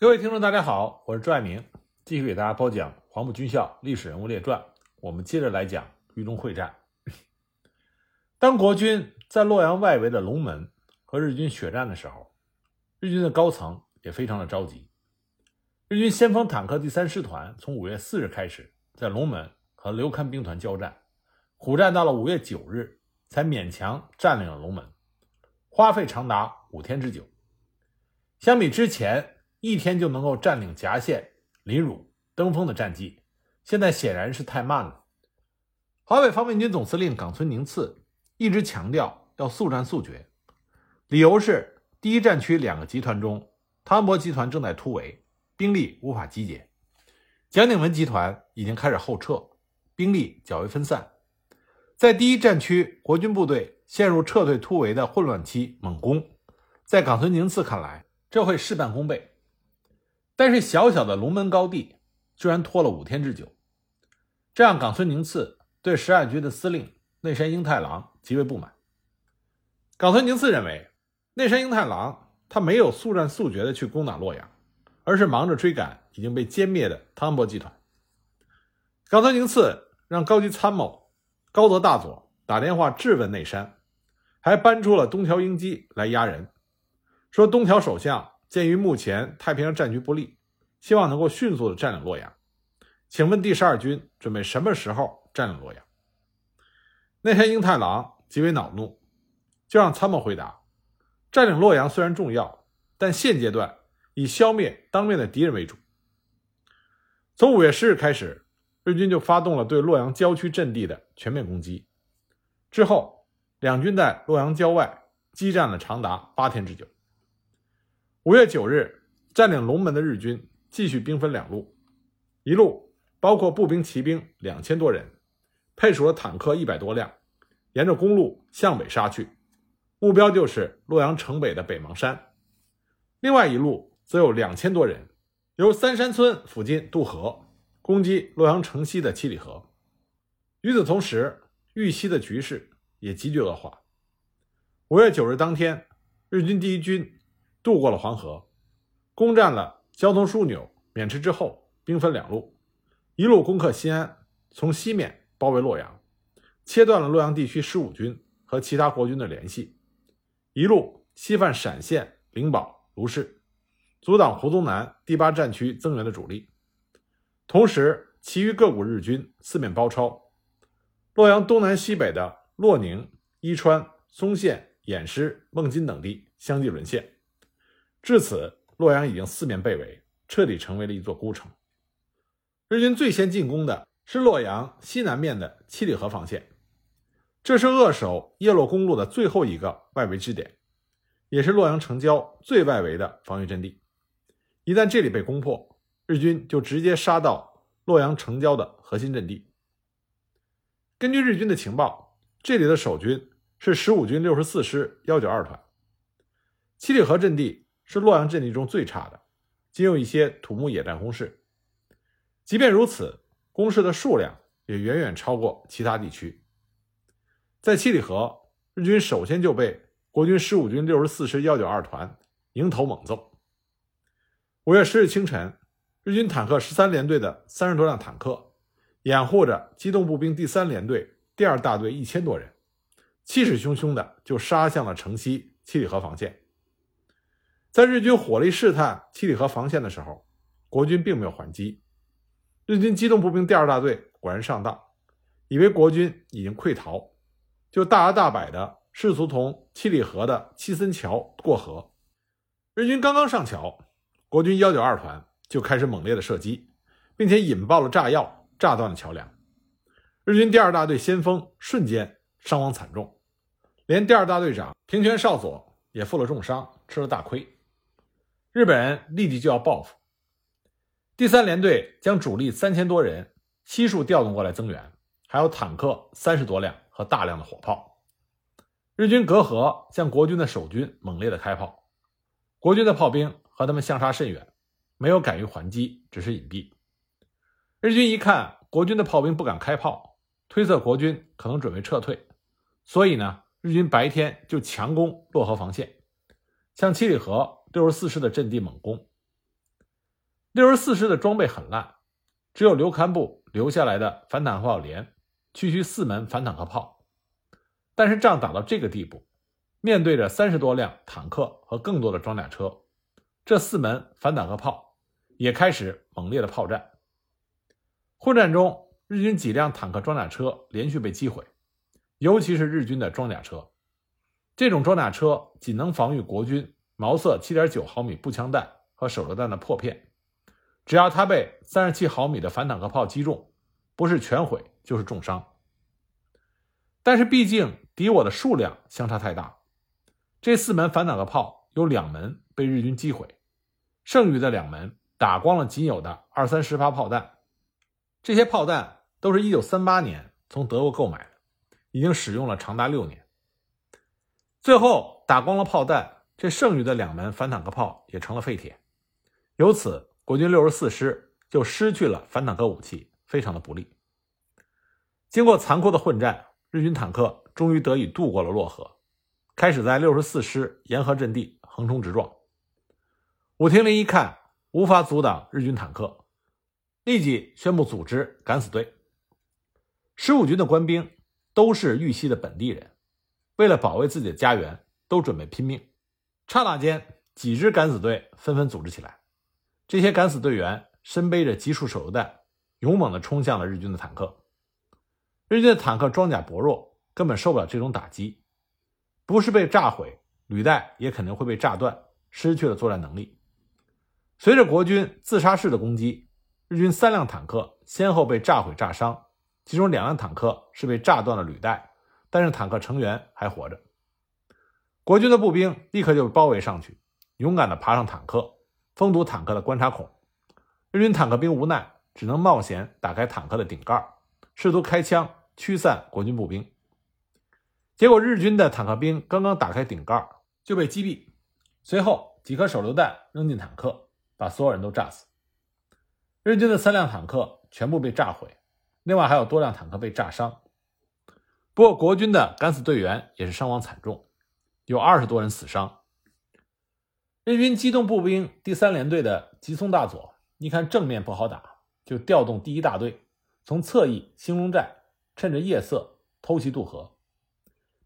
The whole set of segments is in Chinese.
各位听众，大家好，我是朱爱明，继续给大家播讲《黄埔军校历史人物列传》。我们接着来讲豫中会战。当国军在洛阳外围的龙门和日军血战的时候，日军的高层也非常的着急。日军先锋坦克第三师团从五月四日开始在龙门和刘戡兵团交战，苦战到了五月九日，才勉强占领了龙门，花费长达五天之久。相比之前，一天就能够占领夹县、临汝、登封的战绩，现在显然是太慢了。华北方面军总司令冈村宁次一直强调要速战速决，理由是第一战区两个集团中，汤恩伯集团正在突围，兵力无法集结；蒋鼎文集团已经开始后撤，兵力较为分散。在第一战区，国军部队陷入撤退突围的混乱期，猛攻，在冈村宁次看来，这会事半功倍。但是小小的龙门高地居然拖了五天之久，这让冈村宁次对十二军的司令内山英太郎极为不满。冈村宁次认为，内山英太郎他没有速战速决的去攻打洛阳，而是忙着追赶已经被歼灭的汤恩伯集团。冈村宁次让高级参谋高泽大佐打电话质问内山，还搬出了东条英机来压人，说东条首相。鉴于目前太平洋战局不利，希望能够迅速的占领洛阳。请问第十二军准备什么时候占领洛阳？那天英太郎极为恼怒，就让参谋回答：占领洛阳虽然重要，但现阶段以消灭当面的敌人为主。从五月十日开始，日军就发动了对洛阳郊区阵地的全面攻击。之后，两军在洛阳郊外激战了长达八天之久。五月九日，占领龙门的日军继续兵分两路，一路包括步兵、骑兵两千多人，配属了坦克一百多辆，沿着公路向北杀去，目标就是洛阳城北的北邙山；另外一路则有两千多人，由三山村附近渡河，攻击洛阳城西的七里河。与此同时，豫西的局势也急剧恶化。五月九日当天，日军第一军。渡过了黄河，攻占了交通枢纽渑池之后，兵分两路，一路攻克西安，从西面包围洛阳，切断了洛阳地区十五军和其他国军的联系；一路西犯陕县灵宝、卢氏，阻挡胡宗南第八战区增援的主力。同时，其余各股日军四面包抄，洛阳东南西北的洛宁、伊川、松县、偃师、孟津等地相继沦陷。至此，洛阳已经四面被围，彻底成为了一座孤城。日军最先进攻的是洛阳西南面的七里河防线，这是扼守叶洛公路的最后一个外围支点，也是洛阳城郊最外围的防御阵地。一旦这里被攻破，日军就直接杀到洛阳城郊的核心阵地。根据日军的情报，这里的守军是十五军六十四师幺九二团，七里河阵地。是洛阳阵地中最差的，仅有一些土木野战工事。即便如此，工事的数量也远远超过其他地区。在七里河，日军首先就被国军十五军六十四师幺九二团迎头猛揍。五月十日清晨，日军坦克十三联队的三十多辆坦克，掩护着机动步兵第三联队第二大队一千多人，气势汹汹的就杀向了城西七里河防线。在日军火力试探七里河防线的时候，国军并没有还击。日军机动步兵第二大队果然上当，以为国军已经溃逃，就大摇大摆的试图从七里河的七森桥过河。日军刚刚上桥，国军幺九二团就开始猛烈的射击，并且引爆了炸药，炸断了桥梁。日军第二大队先锋瞬间伤亡惨重，连第二大队长平泉少佐也负了重伤，吃了大亏。日本人立即就要报复。第三联队将主力三千多人悉数调动过来增援，还有坦克三十多辆和大量的火炮。日军隔河向国军的守军猛烈的开炮，国军的炮兵和他们相差甚远，没有敢于还击，只是隐蔽。日军一看国军的炮兵不敢开炮，推测国军可能准备撤退，所以呢，日军白天就强攻洛河防线，向七里河。六十四师的阵地猛攻，六十四师的装备很烂，只有刘堪布留下来的反坦克炮连，区区四门反坦克炮。但是仗打到这个地步，面对着三十多辆坦克和更多的装甲车，这四门反坦克炮也开始猛烈的炮战。混战中，日军几辆坦克装甲车连续被击毁，尤其是日军的装甲车。这种装甲车仅能防御国军毛瑟7.9毫米步枪弹和手榴弹的破片，只要它被37毫米的反坦克炮击中，不是全毁就是重伤。但是毕竟敌我的数量相差太大，这四门反坦克炮有两门被日军击毁，剩余的两门打光了仅有的二三十发炮弹。这些炮弹都是一九三八年从德国购买的，已经使用了长达六年。最后打光了炮弹，这剩余的两门反坦克炮也成了废铁。由此，国军六十四师就失去了反坦克武器，非常的不利。经过残酷的混战，日军坦克终于得以渡过了洛河，开始在六十四师沿河阵地横冲直撞。武亭林一看无法阻挡日军坦克，立即宣布组织敢死队。十五军的官兵都是玉溪的本地人。为了保卫自己的家园，都准备拼命。刹那间，几支敢死队纷纷组织起来。这些敢死队员身背着集束手榴弹，勇猛地冲向了日军的坦克。日军的坦克装甲薄弱，根本受不了这种打击。不是被炸毁，履带也肯定会被炸断，失去了作战能力。随着国军自杀式的攻击，日军三辆坦克先后被炸毁、炸伤，其中两辆坦克是被炸断了履带。但是坦克成员还活着，国军的步兵立刻就包围上去，勇敢地爬上坦克，封堵坦克的观察孔。日军坦克兵无奈，只能冒险打开坦克的顶盖，试图开枪驱散国军步兵。结果日军的坦克兵刚刚打开顶盖，就被击毙。随后几颗手榴弹扔进坦克，把所有人都炸死。日军的三辆坦克全部被炸毁，另外还有多辆坦克被炸伤。不过，国军的敢死队员也是伤亡惨重，有二十多人死伤。日军机动步兵第三联队的吉松大佐一看正面不好打，就调动第一大队从侧翼兴隆寨，趁着夜色偷袭渡河。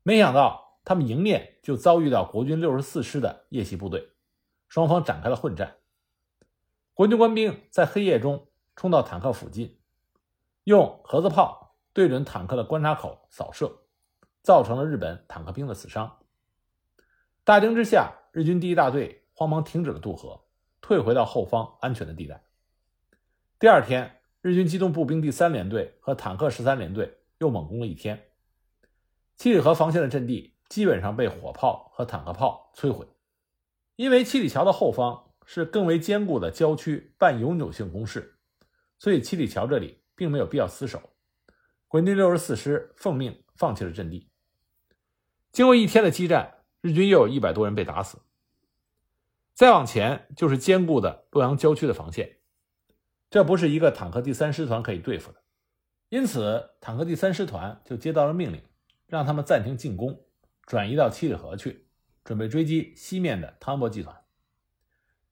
没想到他们迎面就遭遇到国军六十四师的夜袭部队，双方展开了混战。国军官兵在黑夜中冲到坦克附近，用盒子炮。对准坦克的观察口扫射，造成了日本坦克兵的死伤。大惊之下，日军第一大队慌忙停止了渡河，退回到后方安全的地带。第二天，日军机动步兵第三联队和坦克十三联队又猛攻了一天，七里河防线的阵地基本上被火炮和坦克炮摧毁。因为七里桥的后方是更为坚固的郊区半永久性工事，所以七里桥这里并没有必要死守。国军六十四师奉命放弃了阵地。经过一天的激战，日军又有一百多人被打死。再往前就是坚固的洛阳郊区的防线，这不是一个坦克第三师团可以对付的。因此，坦克第三师团就接到了命令，让他们暂停进攻，转移到七里河去，准备追击西面的汤博集团。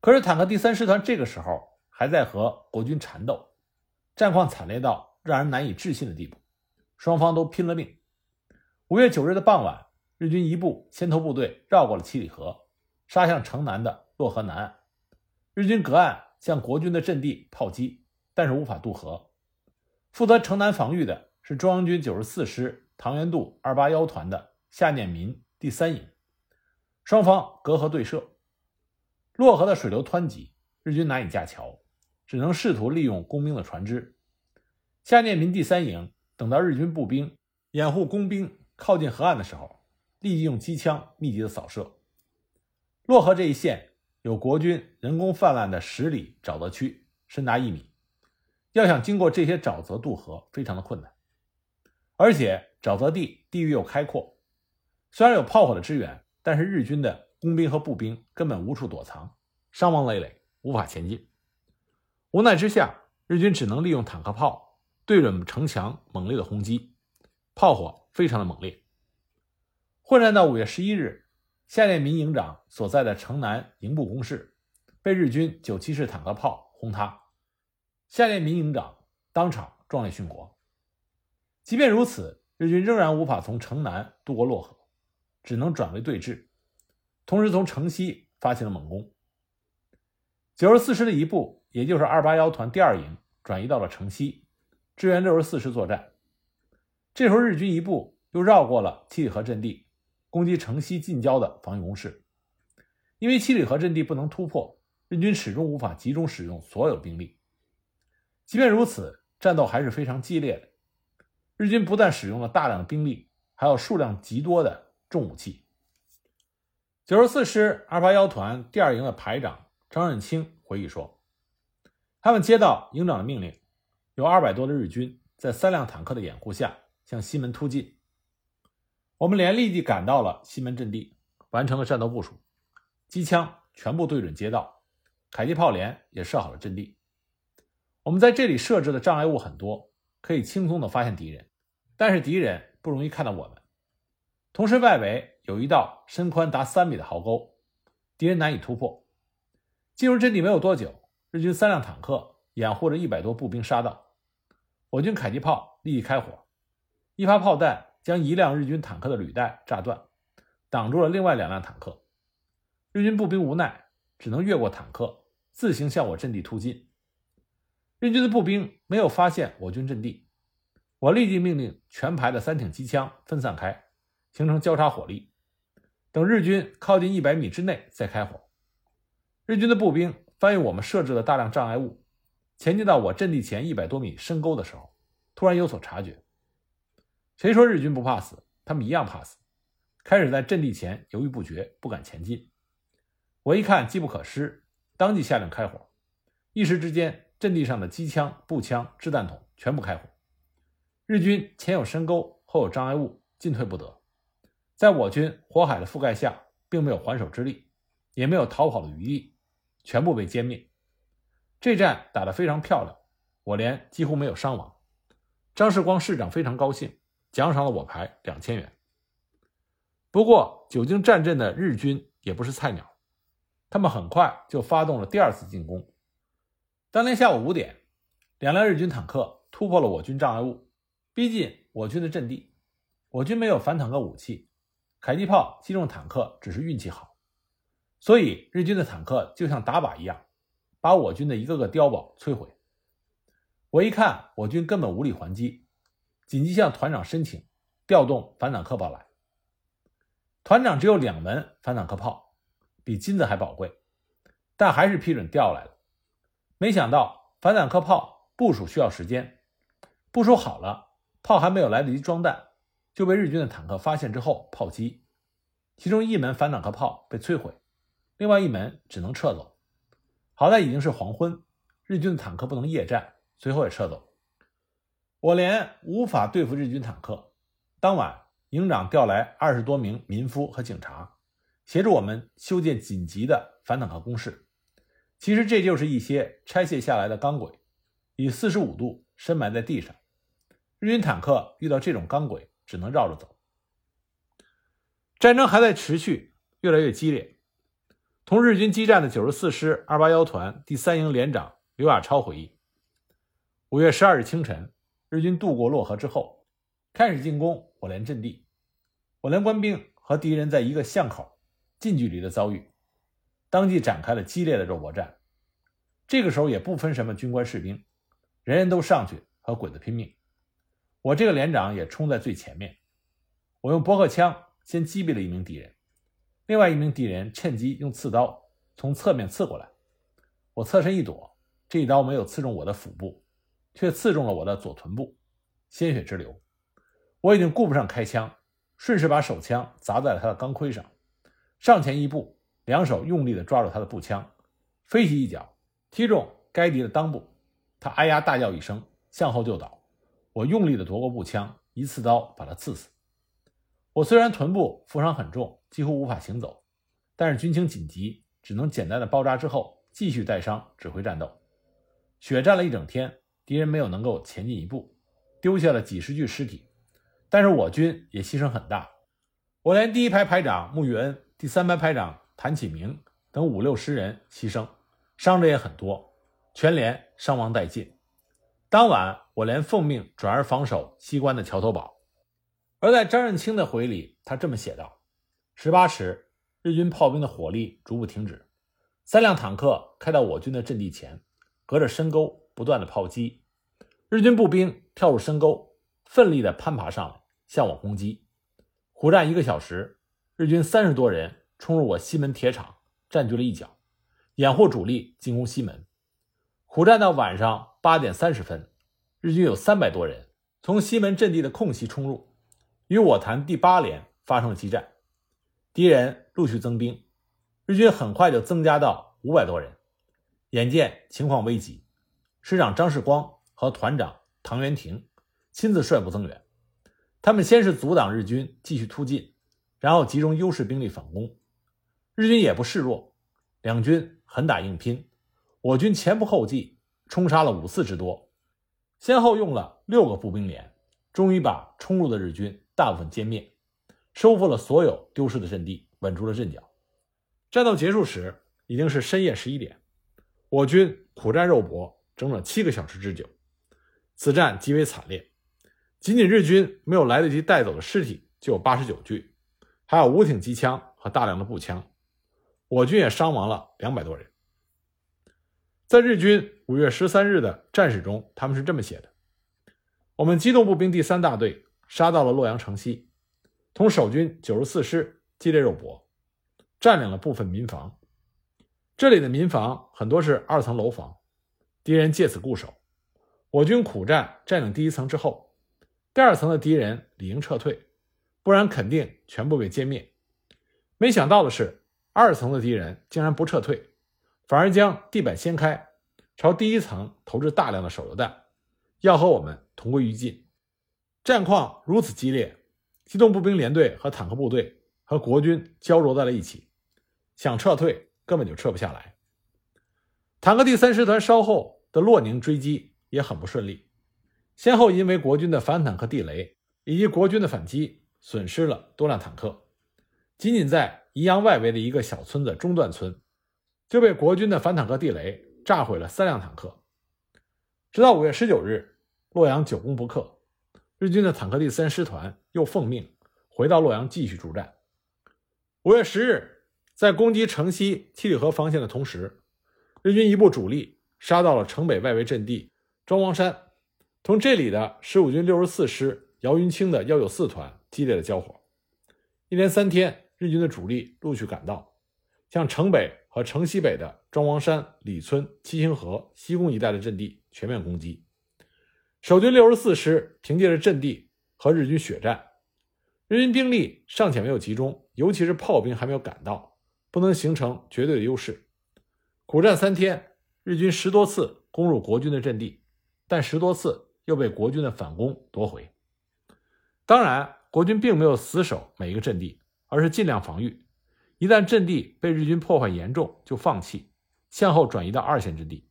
可是，坦克第三师团这个时候还在和国军缠斗，战况惨烈到让人难以置信的地步。双方都拼了命。五月九日的傍晚，日军一部先头部队绕过了七里河，杀向城南的洛河南岸。日军隔岸向国军的阵地炮击，但是无法渡河。负责城南防御的是中央军九十四师唐元度二八幺团的夏念民第三营。双方隔河对射，洛河的水流湍急，日军难以架桥，只能试图利用工兵的船只。夏念民第三营。等到日军步兵掩护工兵靠近河岸的时候，立即用机枪密集的扫射。洛河这一线有国军人工泛滥的十里沼泽区，深达一米，要想经过这些沼泽渡河，非常的困难。而且沼泽地地域又开阔，虽然有炮火的支援，但是日军的工兵和步兵根本无处躲藏，伤亡累累，无法前进。无奈之下，日军只能利用坦克炮。对准城墙猛烈的轰击，炮火非常的猛烈。混战到五月十一日，夏念民营长所在的城南营部工事被日军九七式坦克炮轰塌，下列民营长当场壮烈殉国。即便如此，日军仍然无法从城南渡过洛河，只能转为对峙，同时从城西发起了猛攻。九十四师的一部，也就是二八幺团第二营，转移到了城西，支援六十四师作战。这时候，日军一部又绕过了七里河阵地，攻击城西近郊的防御工事。因为七里河阵地不能突破，日军始终无法集中使用所有兵力。即便如此，战斗还是非常激烈的。日军不但使用了大量的兵力，还有数量极多的重武器。九十四师二八幺团第二营的排长张任清回忆说：“他们接到营长的命令，有二百多的日军在三辆坦克的掩护下向西门突进。我们连立即赶到了西门阵地，完成了战斗部署。”机枪全部对准街道，迫击炮连也设好了阵地。我们在这里设置的障碍物很多，可以轻松的发现敌人，但是敌人不容易看到我们。同时，外围有一道深宽达三米的壕沟，敌人难以突破。进入阵地没有多久，日军三辆坦克掩护着一百多步兵杀到，我军迫击炮立即开火，一发炮弹将一辆日军坦克的履带炸断，挡住了另外两辆坦克。日军步兵无奈，只能越过坦克，自行向我阵地突进。日军的步兵没有发现我军阵地，我立即命令全排的三挺机枪分散开，形成交叉火力，等日军靠近一百米之内再开火。日军的步兵翻越我们设置的大量障碍物，前进到我阵地前一百多米深沟的时候，突然有所察觉。谁说日军不怕死？他们一样怕死，开始在阵地前犹豫不决，不敢前进。我一看机不可失，当即下令开火。一时之间，阵地上的机枪、步枪、掷弹筒全部开火。日军前有深沟，后有障碍物，进退不得。在我军火海的覆盖下，并没有还手之力，也没有逃跑的余地，全部被歼灭。这战打得非常漂亮，我连几乎没有伤亡。张世光师长非常高兴，奖赏了我排两千元。不过，久经战阵的日军也不是菜鸟。他们很快就发动了第二次进攻。当天下午五点，两辆日军坦克突破了我军障碍物，逼近我军的阵地。我军没有反坦克武器，迫击炮击中坦克只是运气好，所以日军的坦克就像打靶一样，把我军的一个个碉堡摧毁。我一看，我军根本无力还击，紧急向团长申请调动反坦克炮来。团长只有两门反坦克炮。比金子还宝贵，但还是批准调来了。没想到反坦克炮部署需要时间，部署好了，炮还没有来得及装弹，就被日军的坦克发现之后炮击。其中一门反坦克炮被摧毁，另外一门只能撤走。好在已经是黄昏，日军的坦克不能夜战，随后也撤走。我连无法对付日军坦克。当晚，营长调来二十多名民夫和警察。协助我们修建紧急的反坦克工事，其实这就是一些拆卸下来的钢轨，以四十五度深埋在地上。日军坦克遇到这种钢轨，只能绕着走。战争还在持续，越来越激烈。同日军激战的九十四师二八幺团第三营连长刘亚超回忆：五月十二日清晨，日军渡过洛河之后，开始进攻我连阵地。我连官兵和敌人在一个巷口。近距离的遭遇，当即展开了激烈的肉搏战。这个时候也不分什么军官士兵，人人都上去和鬼子拼命。我这个连长也冲在最前面。我用驳壳枪先击毙了一名敌人，另外一名敌人趁机用刺刀从侧面刺过来。我侧身一躲，这一刀没有刺中我的腹部，却刺中了我的左臀部，鲜血直流。我已经顾不上开枪，顺势把手枪砸在了他的钢盔上。上前一步，两手用力地抓住他的步枪，飞起一脚踢中该敌的裆部，他哎呀大叫一声，向后就倒。我用力地夺过步枪，一刺刀把他刺死。我虽然臀部负伤很重，几乎无法行走，但是军情紧急，只能简单的包扎之后继续带伤指挥战斗。血战了一整天，敌人没有能够前进一步，丢下了几十具尸体，但是我军也牺牲很大。我连第一排排长穆玉恩。第三排排长谭启明等五六十人牺牲，伤者也很多。全连伤亡殆尽。当晚，我连奉命转而防守西关的桥头堡。而在张任清的回忆里，他这么写道：十八时，日军炮兵的火力逐步停止，三辆坦克开到我军的阵地前，隔着深沟不断的炮击。日军步兵跳入深沟，奋力地攀爬上来，向我攻击。苦战一个小时，日军三十多人冲入我西门铁厂，占据了一角，掩护主力进攻西门。苦战到晚上八点三十分，日军有三百多人从西门阵地的空隙冲入，与我团第八连发生了激战。敌人陆续增兵，日军很快就增加到五百多人。眼见情况危急，师长张世光和团长唐元廷亲自率部增援。他们先是阻挡日军继续突进，然后集中优势兵力反攻。日军也不示弱，两军狠打硬拼。我军前仆后继，冲杀了五次之多，先后用了六个步兵连，终于把冲入的日军大部分歼灭，收复了所有丢失的阵地，稳住了阵脚。战斗结束时已经是深夜十一点，我军苦战肉搏整整七个小时之久，此战极为惨烈。仅仅日军没有来得及带走的尸体就有八十九具，还有五挺机枪和大量的步枪，我军也伤亡了两百多人。在日军五月十三日的战史中，他们是这么写的：“我们机动步兵第三大队杀到了洛阳城西，同守军九十四师激烈肉搏，占领了部分民房。这里的民房很多是二层楼房，敌人借此固守。我军苦战占领第一层之后，第二层的敌人理应撤退，不然肯定全部被歼灭。没想到的是，二层的敌人竟然不撤退。”反而将地板掀开，朝第一层投掷大量的手榴弹，要和我们同归于尽。战况如此激烈，机动步兵连队和坦克部队和国军交灼在了一起，想撤退根本就撤不下来。坦克第三师团稍后的洛宁追击也很不顺利，先后因为国军的反坦克地雷以及国军的反击，损失了多辆坦克。仅仅在宜阳外围的一个小村子中段村。就被国军的反坦克地雷炸毁了三辆坦克。直到五月十九日，洛阳久攻不克，日军的坦克第三师团又奉命回到洛阳继续助战。五月十日，在攻击城西七里河防线的同时，日军一部主力杀到了城北外围阵地庄王山，同这里的十五军六十四师姚云清的幺九四团激烈的交火。一连三天，日军的主力陆续赶到，向城北。和城西北的庄王山、李村、七星河、西宫一带的阵地全面攻击，守军六十四师凭借着阵地和日军血战，日军兵力尚且没有集中，尤其是炮兵还没有赶到，不能形成绝对的优势。苦战三天，日军十多次攻入国军的阵地，但十多次又被国军的反攻夺回。当然，国军并没有死守每一个阵地，而是尽量防御。一旦阵地被日军破坏严重，就放弃，向后转移到二线阵地。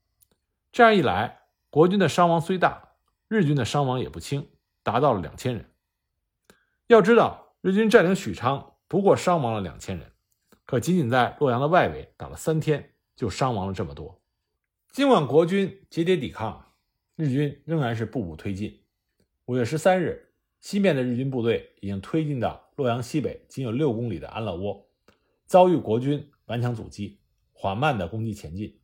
这样一来，国军的伤亡虽大，日军的伤亡也不轻，达到了两千人。要知道，日军占领许昌不过伤亡了两千人，可仅仅在洛阳的外围打了三天，就伤亡了这么多。尽管国军节节抵抗，日军仍然是步步推进。五月十三日，西面的日军部队已经推进到洛阳西北仅有六公里的安乐窝。遭遇国军顽强阻击，缓慢的攻击前进。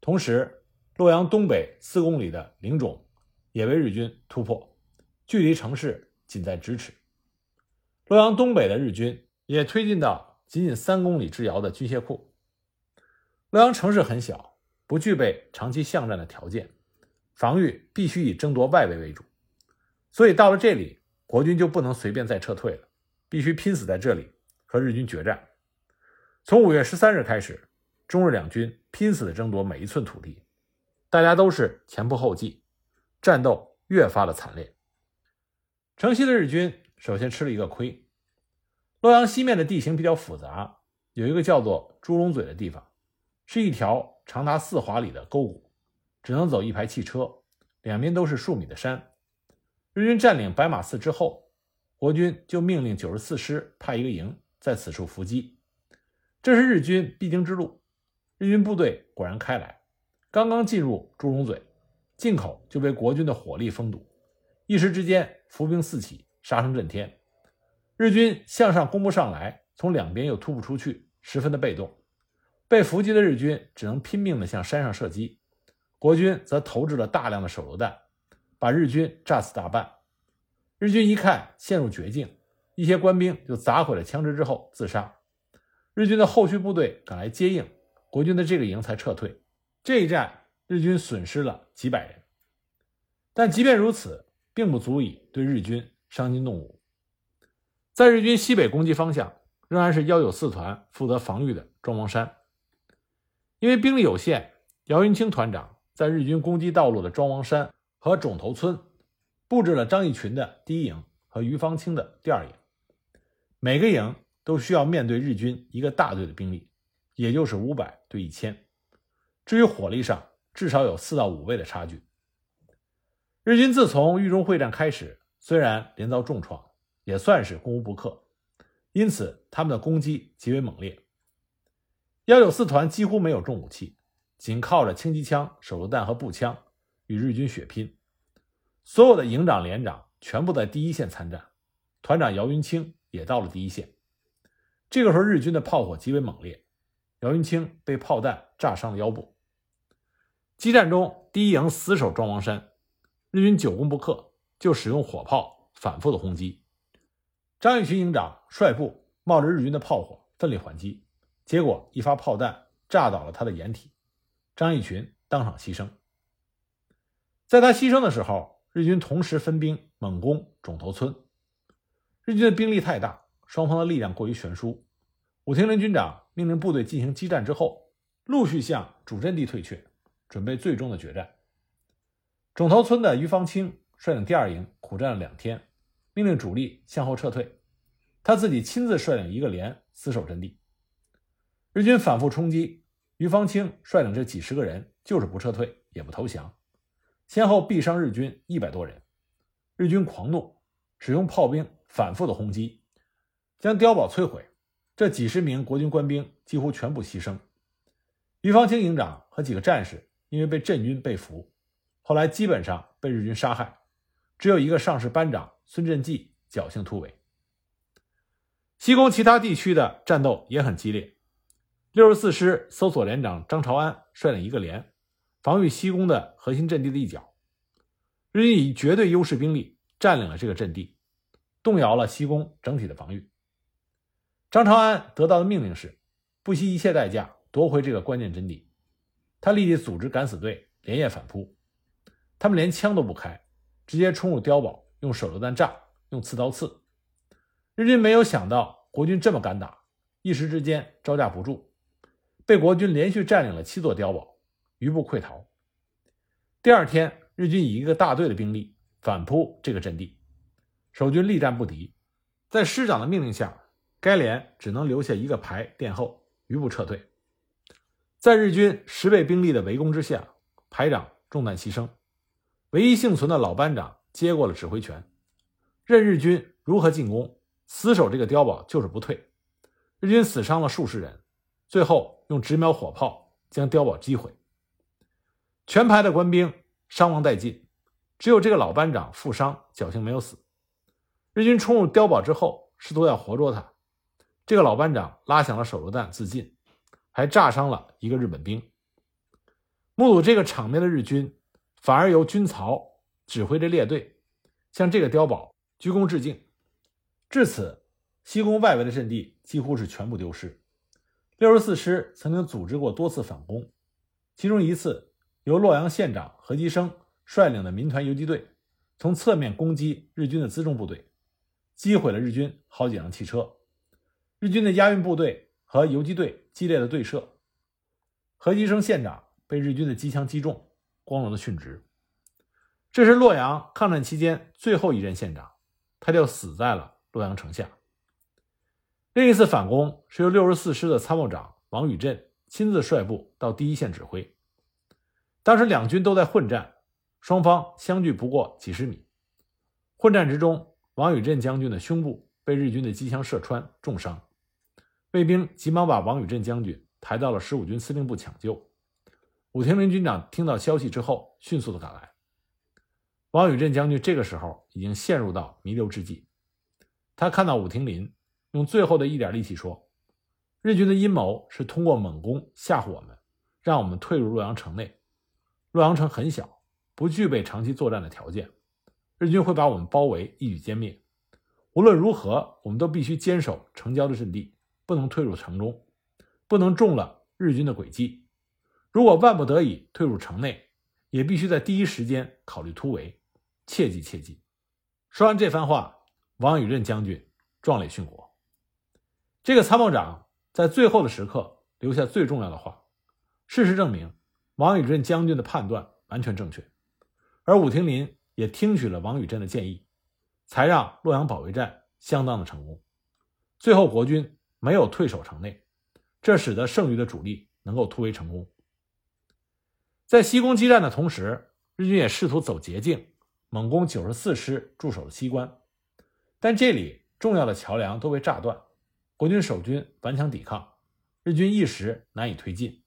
同时，洛阳东北四公里的灵冢也被日军突破，距离城市仅在咫尺。洛阳东北的日军也推进到仅仅三公里之遥的军械库。洛阳城市很小，不具备长期巷战的条件，防御必须以争夺外围为主。所以到了这里，国军就不能随便再撤退了，必须拼死在这里和日军决战。从五月十三日开始，中日两军拼死的争夺每一寸土地，大家都是前仆后继，战斗越发的惨烈。城西的日军首先吃了一个亏。洛阳西面的地形比较复杂，有一个叫做猪笼嘴的地方，是一条长达四华里的沟谷，只能走一排汽车，两边都是数米的山。日军占领白马寺之后，国军就命令九十四师派一个营在此处伏击。这是日军必经之路，日军部队果然开来，刚刚进入祝融嘴，进口就被国军的火力封堵，一时之间伏兵四起，杀声震天。日军向上攻不上来，从两边又突不出去，十分的被动。被伏击的日军只能拼命地向山上射击，国军则投掷了大量的手榴弹，把日军炸死大半。日军一看陷入绝境，一些官兵就砸毁了枪支之后自杀。日军的后续部队赶来接应，国军的这个营才撤退。这一战，日军损失了几百人，但即便如此，并不足以对日军伤筋动骨。在日军西北攻击方向，仍然是幺九四团负责防御的庄王山。因为兵力有限，姚云清团长在日军攻击道路的庄王山和冢头村布置了张义群的第一营和于方清的第二营。每个营都需要面对日军一个大队的兵力，也就是五百对一千。至于火力上，至少有四到五倍的差距。日军自从豫中会战开始，虽然连遭重创，也算是攻无不克，因此他们的攻击极为猛烈。幺九四团几乎没有重武器，仅靠着轻机枪、手榴弹和步枪与日军血拼。所有的营长、连长全部在第一线参战，团长姚云清也到了第一线。这个时候，日军的炮火极为猛烈，姚云清被炮弹炸伤了腰部。激战中，第一营死守庄王山，日军久攻不克，就使用火炮反复的轰击。张玉群营长率部冒着日军的炮火，奋力还击。结果，一发炮弹炸倒了他的掩体，张义群当场牺牲。在他牺牲的时候，日军同时分兵猛攻冢头村。日军的兵力太大，双方的力量过于悬殊。武庭林军长命令部队进行激战之后，陆续向主阵地退却，准备最终的决战。冢头村的于方清率领第二营苦战了两天，命令主力向后撤退，他自己亲自率领一个连死守阵地。日军反复冲击，于方清率领这几十个人就是不撤退，也不投降，先后毙伤日军一百多人。日军狂怒，使用炮兵反复的轰击，将碉堡摧毁。这几十名国军官兵几乎全部牺牲。于方清营长和几个战士因为被镇军被俘，后来基本上被日军杀害，只有一个上士班长孙振济侥幸突围。西宫其他地区的战斗也很激烈。六十四师搜索连长张朝安率领一个连，防御西宫的核心阵地的一角。日军以绝对优势兵力占领了这个阵地，动摇了西宫整体的防御。张朝安得到的命令是，不惜一切代价夺回这个关键阵地。他立即组织敢死队连夜反扑，他们连枪都不开，直接冲入碉堡，用手榴弹炸，用刺刀刺。日军没有想到国军这么敢打，一时之间招架不住。被国军连续占领了七座碉堡，余部溃逃。第二天，日军以一个大队的兵力反扑这个阵地，守军力战不敌。在师长的命令下，该连只能留下一个排殿后，余部撤退。在日军十倍兵力的围攻之下，排长中弹牺牲，唯一幸存的老班长接过了指挥权，任日军如何进攻，死守这个碉堡就是不退。日军死伤了数十人。最后用直瞄火炮将碉堡击毁，全排的官兵伤亡殆尽，只有这个老班长负伤，侥幸没有死。日军冲入碉堡之后，试图要活捉他，这个老班长拉响了手榴弹自尽，还炸伤了一个日本兵。目睹这个场面的日军，反而由军曹指挥着列队向这个碉堡鞠躬致敬。至此，西宫外围的阵地几乎是全部丢失。六十四师曾经组织过多次反攻，其中一次由洛阳县长何基生率领的民团游击队从侧面攻击日军的辎重部队，击毁了日军好几辆汽车。日军的押运部队和游击队激烈的对射，何基生县长被日军的机枪击中，光荣的殉职。这是洛阳抗战期间最后一任县长，他就死在了洛阳城下。另一次反攻是由六十四师的参谋长王宇镇亲自率部到第一线指挥。当时两军都在混战，双方相距不过几十米。混战之中，王宇镇将军的胸部被日军的机枪射穿，重伤。卫兵急忙把王宇镇将军抬到了十五军司令部抢救。武庭林军长听到消息之后，迅速的赶来。王宇镇将军这个时候已经陷入到弥留之际。他看到武庭林用最后的一点力气说：“日军的阴谋是通过猛攻吓唬我们，让我们退入洛阳城内。洛阳城很小，不具备长期作战的条件，日军会把我们包围，一举歼灭。无论如何，我们都必须坚守城郊的阵地，不能退入城中，不能中了日军的诡计。如果万不得已退入城内，也必须在第一时间考虑突围。”切记切记！说完这番话，王宇任将军壮烈殉国。这个参谋长在最后的时刻留下最重要的话。事实证明，王宇任将军的判断完全正确，而武庭林也听取了王宇振的建议，才让洛阳保卫战相当的成功。最后，国军没有退守城内，这使得剩余的主力能够突围成功。在西宫激战的同时，日军也试图走捷径。猛攻九十四师驻守的西关，但这里重要的桥梁都被炸断，国军守军顽强抵抗，日军一时难以推进。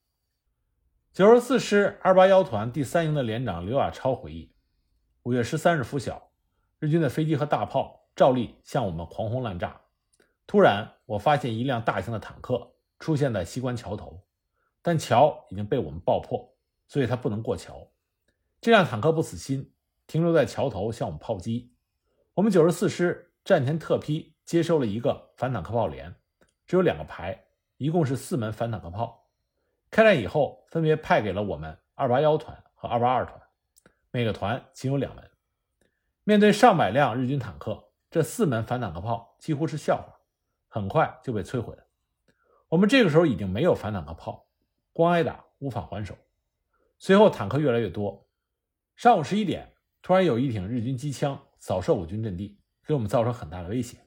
九十四师二八幺团第三营的连长刘亚超回忆：五月十三日拂晓，日军的飞机和大炮照例向我们狂轰滥炸。突然，我发现一辆大型的坦克出现在西关桥头，但桥已经被我们爆破，所以它不能过桥。这辆坦克不死心。停留在桥头向我们炮击，我们九十四师战前特批接收了一个反坦克炮连，只有两个排，一共是四门反坦克炮。开战以后，分别派给了我们二八幺团和二八二团，每个团仅有两门。面对上百辆日军坦克，这四门反坦克炮几乎是笑话，很快就被摧毁了。我们这个时候已经没有反坦克炮，光挨打无法还手。随后坦克越来越多，上午十一点。突然有一挺日军机枪扫射我军阵地，给我们造成很大的威胁，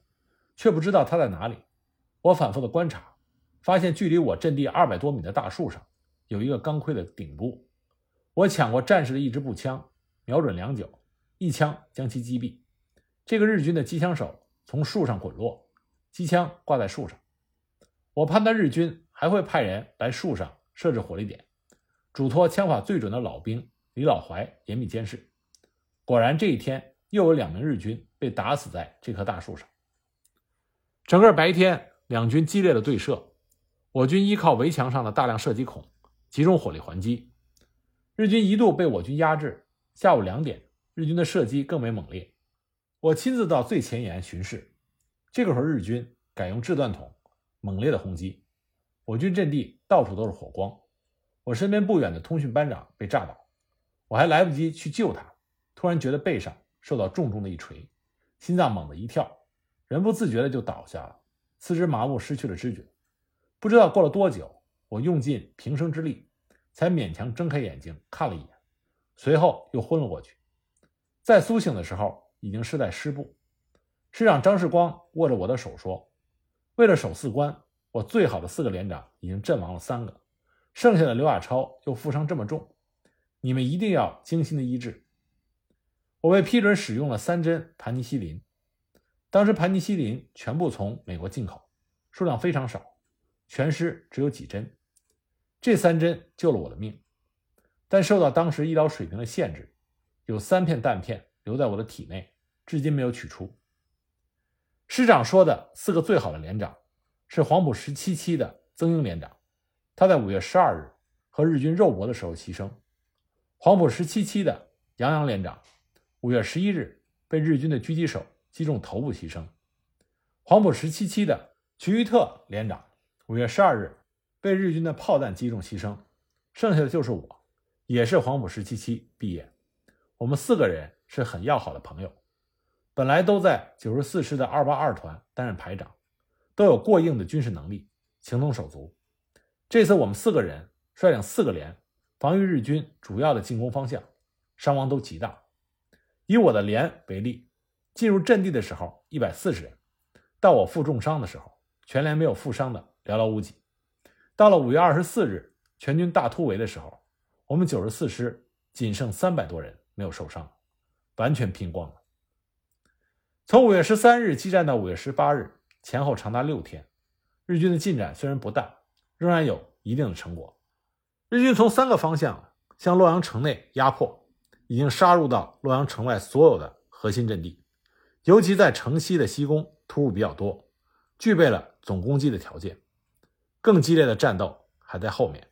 却不知道它在哪里。我反复的观察，发现距离我阵地二百多米的大树上有一个钢盔的顶部。我抢过战士的一支步枪，瞄准良久，一枪将其击毙。这个日军的机枪手从树上滚落，机枪挂在树上。我判断日军还会派人来树上设置火力点，嘱托枪法最准的老兵李老怀严密监视。果然，这一天又有两名日军被打死在这棵大树上。整个白天，两军激烈的对射，我军依靠围墙上的大量射击孔，集中火力还击。日军一度被我军压制。下午两点，日军的射击更为猛烈。我亲自到最前沿巡视，这个时候日军改用掷弹筒，猛烈的轰击，我军阵地到处都是火光。我身边不远的通讯班长被炸倒，我还来不及去救他。突然觉得背上受到重重的一锤，心脏猛地一跳，人不自觉的就倒下了，四肢麻木，失去了知觉。不知道过了多久，我用尽平生之力，才勉强睁开眼睛看了一眼，随后又昏了过去。再苏醒的时候，已经是在师部。师长张世光握着我的手说：“为了守四关，我最好的四个连长已经阵亡了三个，剩下的刘亚超又负伤这么重，你们一定要精心的医治。”我被批准使用了三针盘尼西林，当时盘尼西林全部从美国进口，数量非常少，全师只有几针。这三针救了我的命，但受到当时医疗水平的限制，有三片弹片留在我的体内，至今没有取出。师长说的四个最好的连长是黄埔十七期的曾英连长，他在五月十二日和日军肉搏的时候牺牲；黄埔十七期的杨洋连长。五月十一日，被日军的狙击手击中头部牺牲。黄埔十七期的瞿玉特连长，五月十二日被日军的炮弹击中牺牲。剩下的就是我，也是黄埔十七期毕业。我们四个人是很要好的朋友，本来都在九十四师的二八二团担任排长，都有过硬的军事能力，情同手足。这次我们四个人率领四个连，防御日军主要的进攻方向，伤亡都极大。以我的连为例，进入阵地的时候一百四十人，到我负重伤的时候，全连没有负伤的寥寥无几。到了五月二十四日，全军大突围的时候，我们九十四师仅剩三百多人没有受伤，完全拼光了。从五月十三日激战到五月十八日，前后长达六天，日军的进展虽然不大，仍然有一定的成果。日军从三个方向向洛阳城内压迫，已经杀入到洛阳城外所有的核心阵地，尤其在城西的西宫突入比较多，具备了总攻击的条件。更激烈的战斗还在后面。